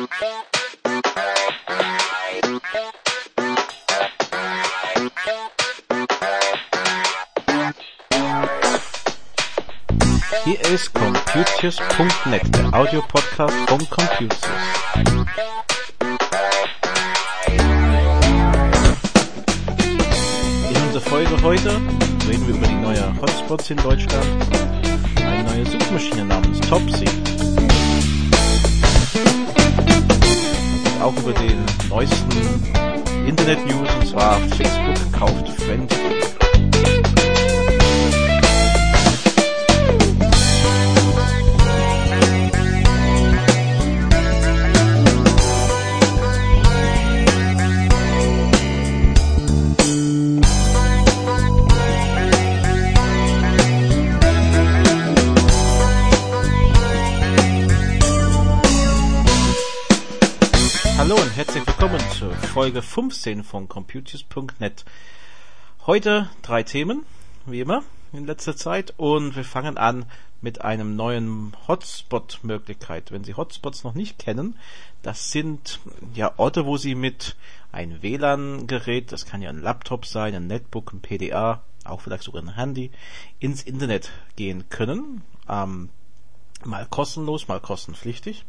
Hier ist Computius.net, der Audiopodcast von Computius. In unserer Folge heute reden wir über die neuen Hotspots in Deutschland, eine neue Suchmaschine namens Topsy. Auch über den neuesten Internet-News, und zwar Facebook kauft Friends.de. Folge 15 von Computers.net. Heute drei Themen, wie immer in letzter Zeit, und wir fangen an mit einem neuen Hotspot-Möglichkeit. Wenn Sie Hotspots noch nicht kennen, das sind ja Orte, wo Sie mit ein WLAN-Gerät, das kann ja ein Laptop sein, ein Netbook, ein PDA, auch vielleicht sogar ein Handy, ins Internet gehen können. Ähm, mal kostenlos, mal kostenpflichtig.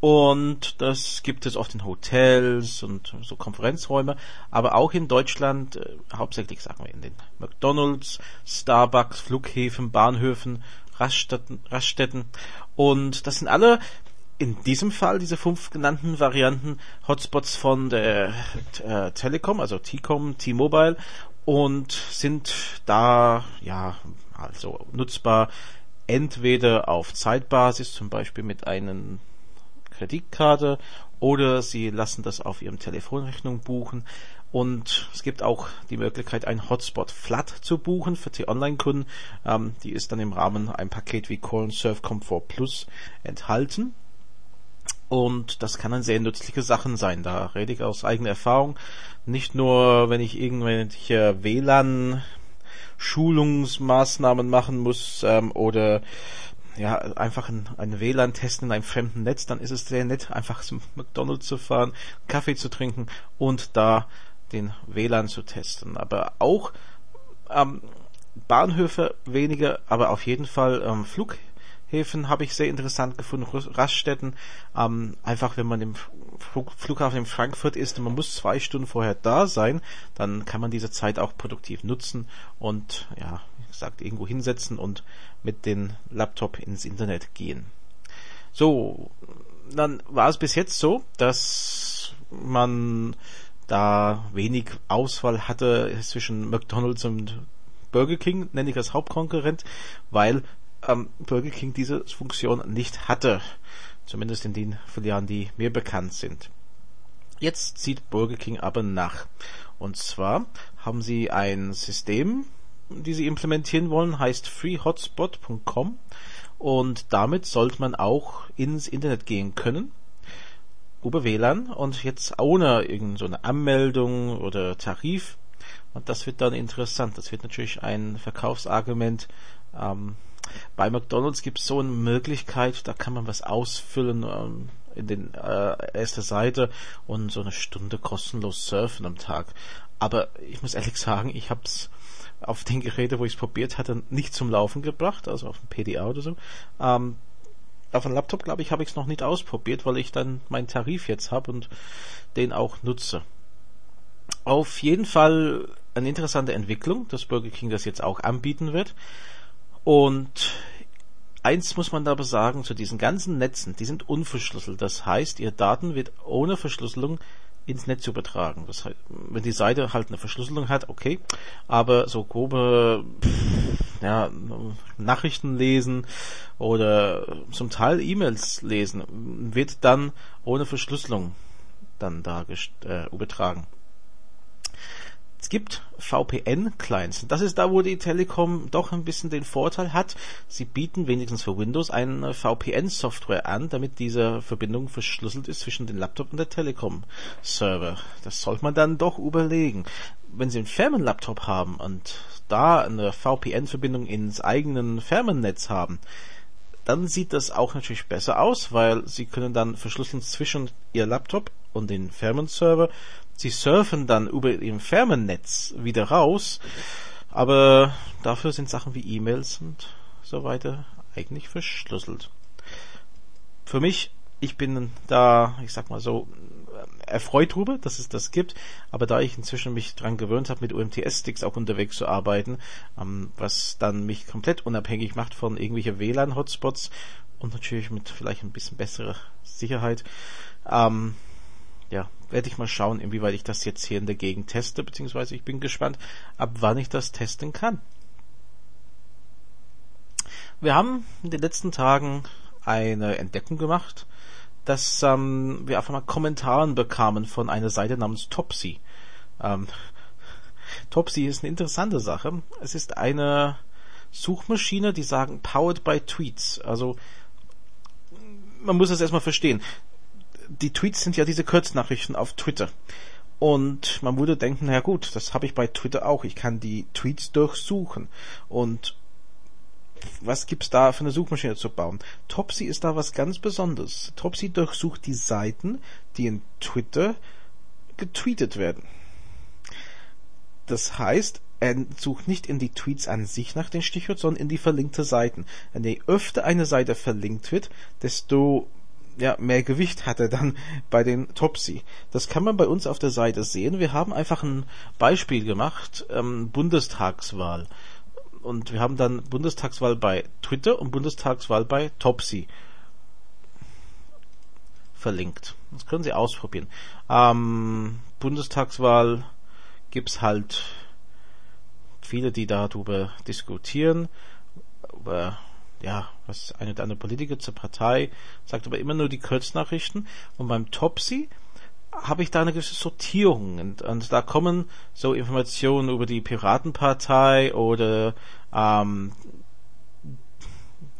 Und das gibt es oft in Hotels und so Konferenzräume, aber auch in Deutschland, äh, hauptsächlich sagen wir in den McDonalds, Starbucks, Flughäfen, Bahnhöfen, Raststätten, Raststätten. Und das sind alle in diesem Fall diese fünf genannten Varianten Hotspots von der äh, Telekom, also T-Com, T-Mobile und sind da ja also nutzbar entweder auf Zeitbasis, zum Beispiel mit einem Kreditkarte oder Sie lassen das auf Ihrem Telefonrechnung buchen. Und es gibt auch die Möglichkeit, ein Hotspot Flat zu buchen für die Online-Kunden. Ähm, die ist dann im Rahmen ein Paket wie Call Surf Comfort Plus enthalten. Und das kann dann sehr nützliche Sachen sein. Da rede ich aus eigener Erfahrung. Nicht nur, wenn ich irgendwelche WLAN Schulungsmaßnahmen machen muss ähm, oder ja, einfach ein, ein WLAN testen in einem fremden Netz, dann ist es sehr nett, einfach zum McDonalds zu fahren, Kaffee zu trinken und da den WLAN zu testen. Aber auch ähm, Bahnhöfe weniger, aber auf jeden Fall ähm, Flughäfen habe ich sehr interessant gefunden, Raststätten. Ähm, einfach wenn man im Flughafen in Frankfurt ist und man muss zwei Stunden vorher da sein, dann kann man diese Zeit auch produktiv nutzen und ja, wie gesagt, irgendwo hinsetzen und mit dem Laptop ins Internet gehen. So, dann war es bis jetzt so, dass man da wenig Auswahl hatte zwischen McDonald's und Burger King, nenne ich als Hauptkonkurrent, weil ähm, Burger King diese Funktion nicht hatte. Zumindest in den Filialen, die mir bekannt sind. Jetzt zieht Burger King aber nach. Und zwar haben sie ein System die sie implementieren wollen, heißt freehotspot.com und damit sollte man auch ins Internet gehen können über WLAN und jetzt ohne irgendeine Anmeldung oder Tarif. Und das wird dann interessant. Das wird natürlich ein Verkaufsargument. Ähm, bei McDonald's gibt es so eine Möglichkeit, da kann man was ausfüllen ähm, in den äh, erster Seite und so eine Stunde kostenlos surfen am Tag. Aber ich muss ehrlich sagen, ich habe es auf den Geräten, wo ich es probiert hatte, nicht zum Laufen gebracht, also auf dem PDA oder so. Ähm, auf dem Laptop, glaube ich, habe ich es noch nicht ausprobiert, weil ich dann meinen Tarif jetzt habe und den auch nutze. Auf jeden Fall eine interessante Entwicklung, dass Burger King das jetzt auch anbieten wird. Und eins muss man aber sagen, zu diesen ganzen Netzen, die sind unverschlüsselt. Das heißt, ihr Daten wird ohne Verschlüsselung ins Netz übertragen. Das heißt, wenn die Seite halt eine Verschlüsselung hat, okay, aber so grobe ja, Nachrichten lesen oder zum Teil E-Mails lesen, wird dann ohne Verschlüsselung dann da äh, übertragen. Es gibt VPN-Clients. Das ist da, wo die Telekom doch ein bisschen den Vorteil hat. Sie bieten wenigstens für Windows eine VPN-Software an, damit diese Verbindung verschlüsselt ist zwischen dem Laptop und der Telekom-Server. Das sollte man dann doch überlegen. Wenn Sie einen Firmenlaptop haben und da eine VPN-Verbindung ins eigenen Firmennetz haben, dann sieht das auch natürlich besser aus, weil sie können dann verschlüsseln zwischen ihr Laptop und den Firmenserver. Sie surfen dann über ihrem Firmennetz wieder raus, aber dafür sind Sachen wie E-Mails und so weiter eigentlich verschlüsselt. Für mich, ich bin da, ich sag mal so, erfreut drüber, dass es das gibt, aber da ich inzwischen mich dran gewöhnt habe, mit UMTS-Sticks auch unterwegs zu arbeiten, ähm, was dann mich komplett unabhängig macht von irgendwelchen WLAN-Hotspots und natürlich mit vielleicht ein bisschen besserer Sicherheit, ähm, ja, werde ich mal schauen, inwieweit ich das jetzt hier in der Gegend teste, beziehungsweise ich bin gespannt, ab wann ich das testen kann. Wir haben in den letzten Tagen eine Entdeckung gemacht, dass ähm, wir einfach mal Kommentaren bekamen von einer Seite namens Topsy. Ähm, Topsy ist eine interessante Sache. Es ist eine Suchmaschine, die sagen powered by Tweets. Also man muss es erstmal verstehen. Die Tweets sind ja diese Kurznachrichten auf Twitter. Und man würde denken, na gut, das habe ich bei Twitter auch. Ich kann die Tweets durchsuchen. Und was gibt's da für eine Suchmaschine zu bauen? Topsy ist da was ganz Besonderes. Topsy durchsucht die Seiten, die in Twitter getweetet werden. Das heißt, er sucht nicht in die Tweets an sich nach den Stichwort, sondern in die verlinkte Seiten. Und je öfter eine Seite verlinkt wird, desto ja, mehr Gewicht hat er dann bei den Topsy. Das kann man bei uns auf der Seite sehen. Wir haben einfach ein Beispiel gemacht, ähm, Bundestagswahl und wir haben dann Bundestagswahl bei Twitter und Bundestagswahl bei Topsy verlinkt. Das können Sie ausprobieren. Ähm, Bundestagswahl gibt's halt viele, die darüber diskutieren, über ja, was eine oder andere Politiker zur Partei sagt aber immer nur die Kurznachrichten und beim Topsy habe ich da eine gewisse Sortierung und, und, da kommen so Informationen über die Piratenpartei oder ähm,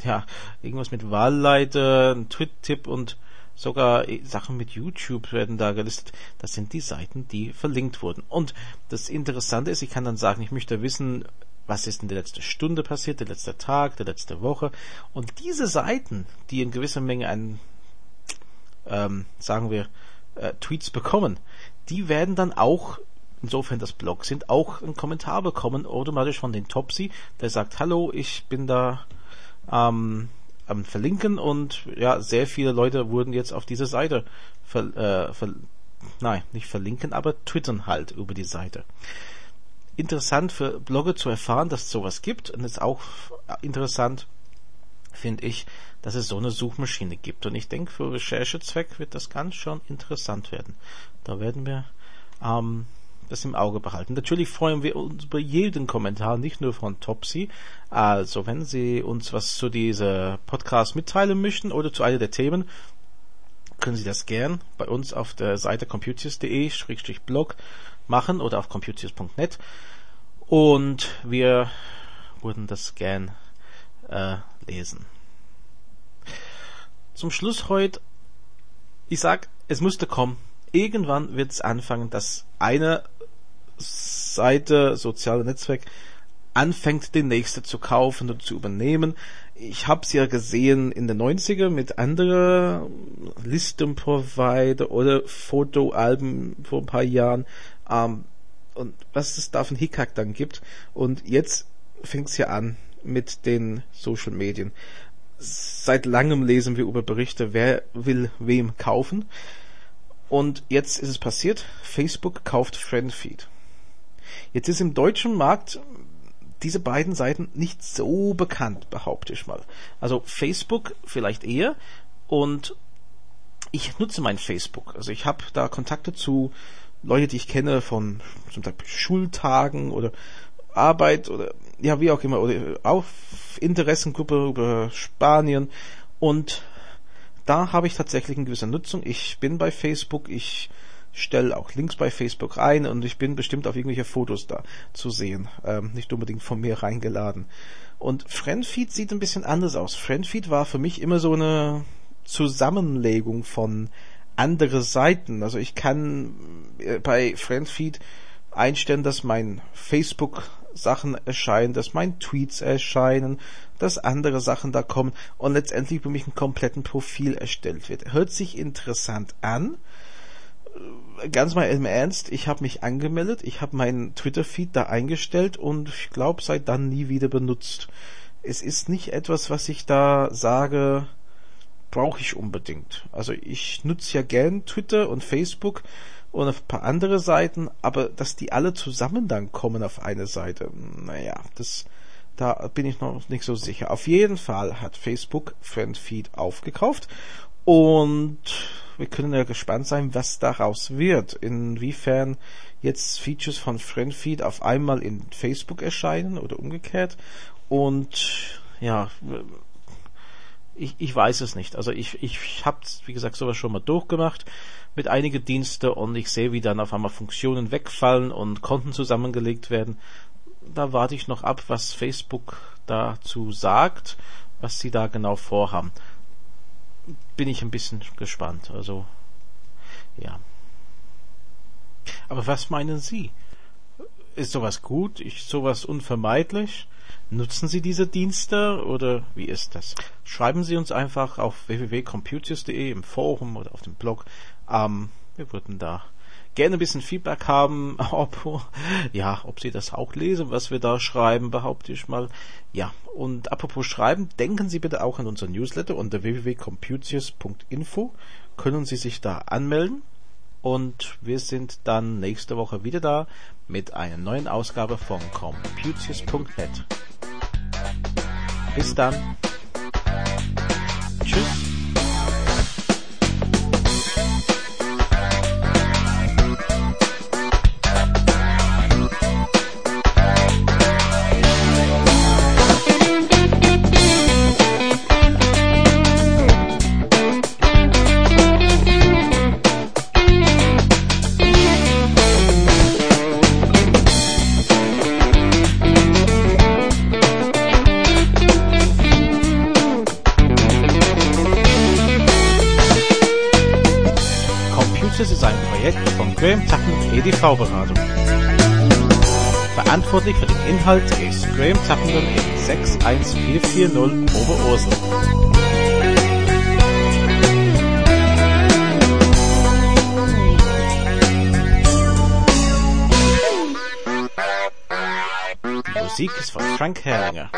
ja irgendwas mit Wahlleiter, ein Tweet-Tipp und sogar Sachen mit YouTube werden da gelistet. Das sind die Seiten, die verlinkt wurden. Und das Interessante ist, ich kann dann sagen, ich möchte wissen, was ist in der letzten Stunde passiert, der letzte Tag, der letzte Woche. Und diese Seiten, die in gewisser Menge ein, ähm, sagen wir, äh, Tweets bekommen, die werden dann auch, insofern das Blog sind, auch einen Kommentar bekommen, automatisch von den Topsy, der sagt, hallo, ich bin da ähm, am Verlinken und ja, sehr viele Leute wurden jetzt auf diese Seite ver, äh, ver, nein, nicht verlinken, aber twittern halt über die Seite. Interessant für Blogger zu erfahren, dass es sowas gibt und ist auch interessant, finde ich, dass es so eine Suchmaschine gibt. Und ich denke, für Recherchezweck wird das ganz schon interessant werden. Da werden wir ähm, das im Auge behalten. Natürlich freuen wir uns über jeden Kommentar, nicht nur von Topsy. Also, wenn Sie uns was zu dieser Podcast mitteilen möchten oder zu einer der Themen, können Sie das gern bei uns auf der Seite computers.de-blog machen oder auf computers.net. Und wir würden das gern äh, lesen. Zum Schluss heute, ich sag, es musste kommen. Irgendwann wird es anfangen, dass eine Seite, soziale Netzwerk, anfängt, die nächste zu kaufen und zu übernehmen. Ich habe es ja gesehen in den 90er mit anderen Listenprovider oder Fotoalben vor ein paar Jahren. Ähm, und was es da für Hickhack dann gibt. Und jetzt fängt es ja an mit den Social Medien. Seit langem lesen wir über Berichte, wer will wem kaufen. Und jetzt ist es passiert, Facebook kauft Friendfeed. Jetzt ist im deutschen Markt diese beiden Seiten nicht so bekannt, behaupte ich mal. Also Facebook vielleicht eher und ich nutze mein Facebook. Also ich habe da Kontakte zu Leute, die ich kenne von zum Beispiel Schultagen oder Arbeit oder ja, wie auch immer, oder auf Interessengruppe über Spanien und da habe ich tatsächlich eine gewisse Nutzung. Ich bin bei Facebook, ich stelle auch Links bei Facebook rein und ich bin bestimmt auf irgendwelche Fotos da zu sehen. Ähm, nicht unbedingt von mir reingeladen. Und Friendfeed sieht ein bisschen anders aus. Friendfeed war für mich immer so eine Zusammenlegung von andere Seiten. Also ich kann äh, bei Friendfeed einstellen, dass mein Facebook Sachen erscheinen, dass mein Tweets erscheinen, dass andere Sachen da kommen und letztendlich für mich ein kompletten Profil erstellt wird. Hört sich interessant an. Ganz mal im Ernst, ich habe mich angemeldet, ich habe meinen Twitter-Feed da eingestellt und ich glaube, seit dann nie wieder benutzt. Es ist nicht etwas, was ich da sage, brauche ich unbedingt. Also ich nutze ja gern Twitter und Facebook und ein paar andere Seiten, aber dass die alle zusammen dann kommen auf eine Seite, naja, das, da bin ich noch nicht so sicher. Auf jeden Fall hat Facebook Friendfeed aufgekauft und wir können ja gespannt sein, was daraus wird, inwiefern jetzt Features von Friendfeed auf einmal in Facebook erscheinen oder umgekehrt und ja, ich, ich weiß es nicht. Also ich, ich habe, wie gesagt, sowas schon mal durchgemacht mit einigen Diensten und ich sehe, wie dann auf einmal Funktionen wegfallen und Konten zusammengelegt werden. Da warte ich noch ab, was Facebook dazu sagt, was sie da genau vorhaben. Bin ich ein bisschen gespannt. Also, ja. Aber was meinen Sie? Ist sowas gut? Ist sowas unvermeidlich? Nutzen Sie diese Dienste oder wie ist das? Schreiben Sie uns einfach auf www.computius.de im Forum oder auf dem Blog. Ähm, wir würden da gerne ein bisschen Feedback haben, ob, ja, ob Sie das auch lesen, was wir da schreiben, behaupte ich mal. Ja, und apropos schreiben, denken Sie bitte auch an unser Newsletter unter www.computius.info. Können Sie sich da anmelden? Und wir sind dann nächste Woche wieder da mit einer neuen Ausgabe von Computius.net. Bis dann. EDV-Beratung. Verantwortlich für den Inhalt ist Graham Tuckenden in 61440 Oberursel. Die Musik ist von Frank Herrlinger.